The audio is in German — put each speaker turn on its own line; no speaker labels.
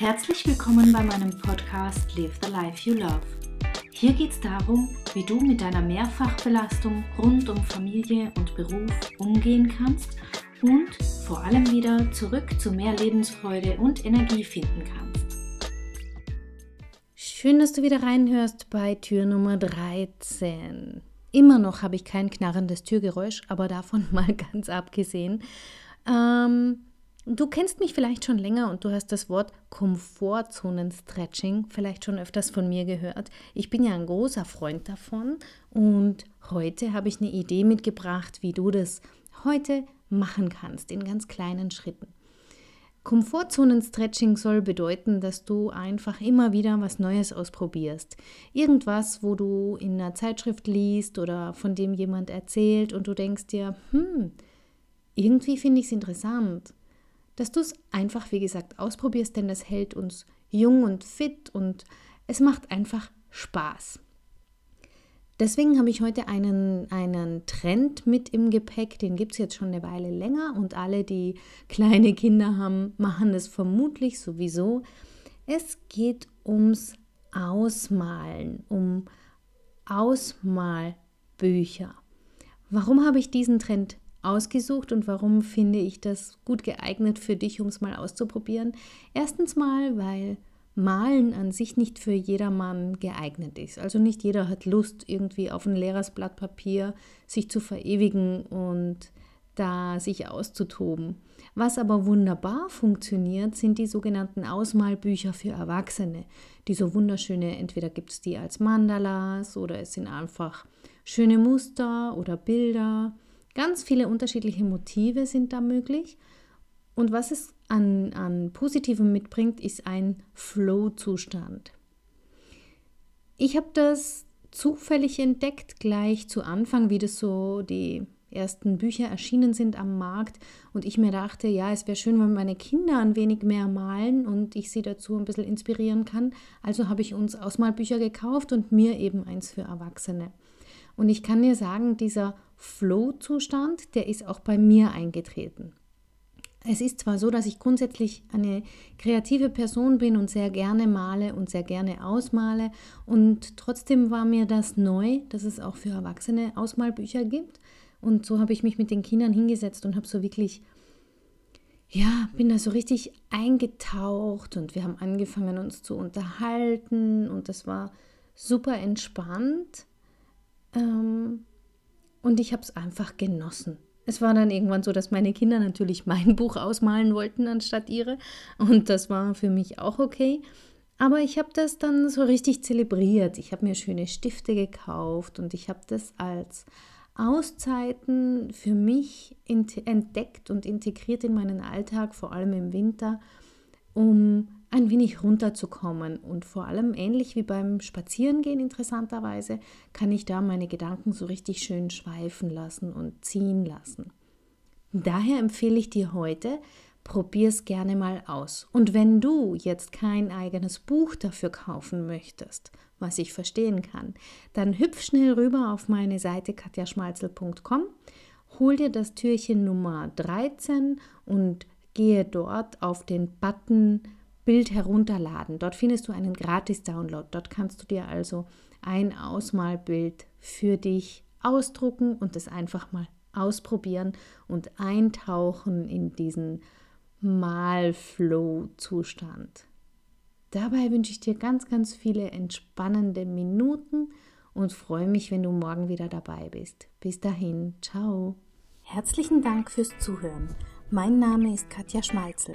Herzlich willkommen bei meinem Podcast Live the Life You Love. Hier geht es darum, wie du mit deiner Mehrfachbelastung rund um Familie und Beruf umgehen kannst und vor allem wieder zurück zu mehr Lebensfreude und Energie finden kannst.
Schön, dass du wieder reinhörst bei Tür Nummer 13. Immer noch habe ich kein knarrendes Türgeräusch, aber davon mal ganz abgesehen. Ähm, Du kennst mich vielleicht schon länger und du hast das Wort Komfortzonen-Stretching vielleicht schon öfters von mir gehört. Ich bin ja ein großer Freund davon und heute habe ich eine Idee mitgebracht, wie du das heute machen kannst in ganz kleinen Schritten. Komfortzonen-Stretching soll bedeuten, dass du einfach immer wieder was Neues ausprobierst. Irgendwas, wo du in einer Zeitschrift liest oder von dem jemand erzählt und du denkst dir, hm, irgendwie finde ich es interessant dass du es einfach, wie gesagt, ausprobierst, denn das hält uns jung und fit und es macht einfach Spaß. Deswegen habe ich heute einen, einen Trend mit im Gepäck, den gibt es jetzt schon eine Weile länger und alle, die kleine Kinder haben, machen es vermutlich sowieso. Es geht ums Ausmalen, um Ausmalbücher. Warum habe ich diesen Trend ausgesucht und warum finde ich das gut geeignet für dich, um es mal auszuprobieren? Erstens mal, weil Malen an sich nicht für jedermann geeignet ist. Also nicht jeder hat Lust, irgendwie auf ein leeres Blatt Papier sich zu verewigen und da sich auszutoben. Was aber wunderbar funktioniert, sind die sogenannten Ausmalbücher für Erwachsene. Die so wunderschöne, entweder gibt es die als Mandalas oder es sind einfach schöne Muster oder Bilder Ganz viele unterschiedliche Motive sind da möglich. Und was es an, an Positivem mitbringt, ist ein Flow-Zustand. Ich habe das zufällig entdeckt, gleich zu Anfang, wie das so die ersten Bücher erschienen sind am Markt und ich mir dachte, ja, es wäre schön, wenn meine Kinder ein wenig mehr malen und ich sie dazu ein bisschen inspirieren kann. Also habe ich uns Ausmalbücher gekauft und mir eben eins für Erwachsene. Und ich kann dir sagen, dieser Flow-Zustand, der ist auch bei mir eingetreten. Es ist zwar so, dass ich grundsätzlich eine kreative Person bin und sehr gerne male und sehr gerne ausmale und trotzdem war mir das neu, dass es auch für Erwachsene Ausmalbücher gibt und so habe ich mich mit den Kindern hingesetzt und habe so wirklich ja, bin da so richtig eingetaucht und wir haben angefangen uns zu unterhalten und das war super entspannt. Ähm, und ich habe es einfach genossen. Es war dann irgendwann so, dass meine Kinder natürlich mein Buch ausmalen wollten anstatt ihre. Und das war für mich auch okay. Aber ich habe das dann so richtig zelebriert. Ich habe mir schöne Stifte gekauft und ich habe das als Auszeiten für mich entdeckt und integriert in meinen Alltag, vor allem im Winter, um ein wenig runterzukommen. Und vor allem ähnlich wie beim Spazierengehen interessanterweise, kann ich da meine Gedanken so richtig schön schweifen lassen und ziehen lassen. Daher empfehle ich dir heute, probier es gerne mal aus. Und wenn du jetzt kein eigenes Buch dafür kaufen möchtest, was ich verstehen kann, dann hüpf schnell rüber auf meine Seite katjaschmalzel.com, hol dir das Türchen Nummer 13 und gehe dort auf den Button Bild herunterladen. Dort findest du einen Gratis-Download. Dort kannst du dir also ein Ausmalbild für dich ausdrucken und es einfach mal ausprobieren und eintauchen in diesen Malflow-Zustand. Dabei wünsche ich dir ganz, ganz viele entspannende Minuten und freue mich, wenn du morgen wieder dabei bist. Bis dahin, ciao.
Herzlichen Dank fürs Zuhören. Mein Name ist Katja Schmalzel.